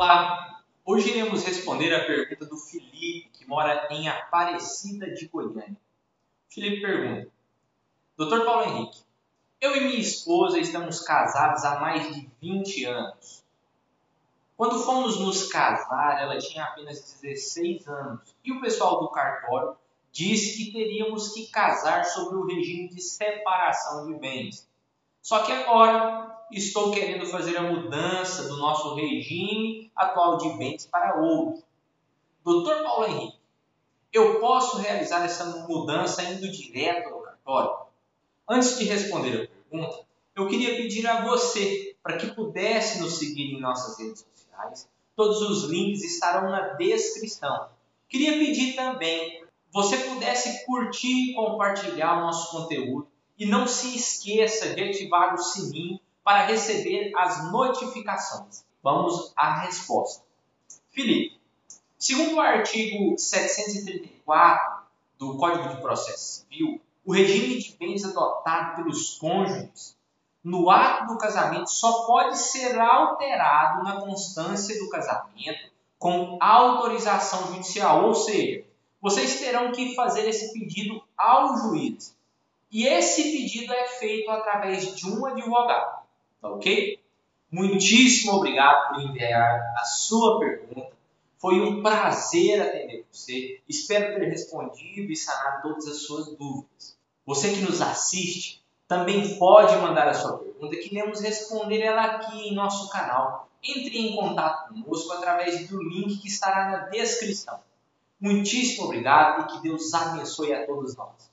Olá! Hoje iremos responder a pergunta do Felipe, que mora em Aparecida de Goiânia. Felipe pergunta: Dr. Paulo Henrique, eu e minha esposa estamos casados há mais de 20 anos. Quando fomos nos casar, ela tinha apenas 16 anos e o pessoal do cartório disse que teríamos que casar sobre o regime de separação de bens. Só que agora estou querendo fazer a mudança do nosso regime atual de bens para outro. Doutor Paulo Henrique, eu posso realizar essa mudança indo direto ao cartório? Antes de responder a pergunta, eu queria pedir a você para que pudesse nos seguir em nossas redes sociais. Todos os links estarão na descrição. Queria pedir também você pudesse curtir e compartilhar o nosso conteúdo e não se esqueça de ativar o sininho para receber as notificações. Vamos à resposta. Felipe, segundo o artigo 734 do Código de Processo Civil, o regime de bens adotado pelos cônjuges no ato do casamento só pode ser alterado na constância do casamento com autorização judicial, ou seja, vocês terão que fazer esse pedido ao juiz. E esse pedido é feito através de um advogado, tá ok? Muitíssimo obrigado por enviar a sua pergunta. Foi um prazer atender você. Espero ter respondido e sanado todas as suas dúvidas. Você que nos assiste também pode mandar a sua pergunta que iremos responder ela aqui em nosso canal. Entre em contato conosco através do link que estará na descrição. Muitíssimo obrigado e que Deus abençoe a todos nós.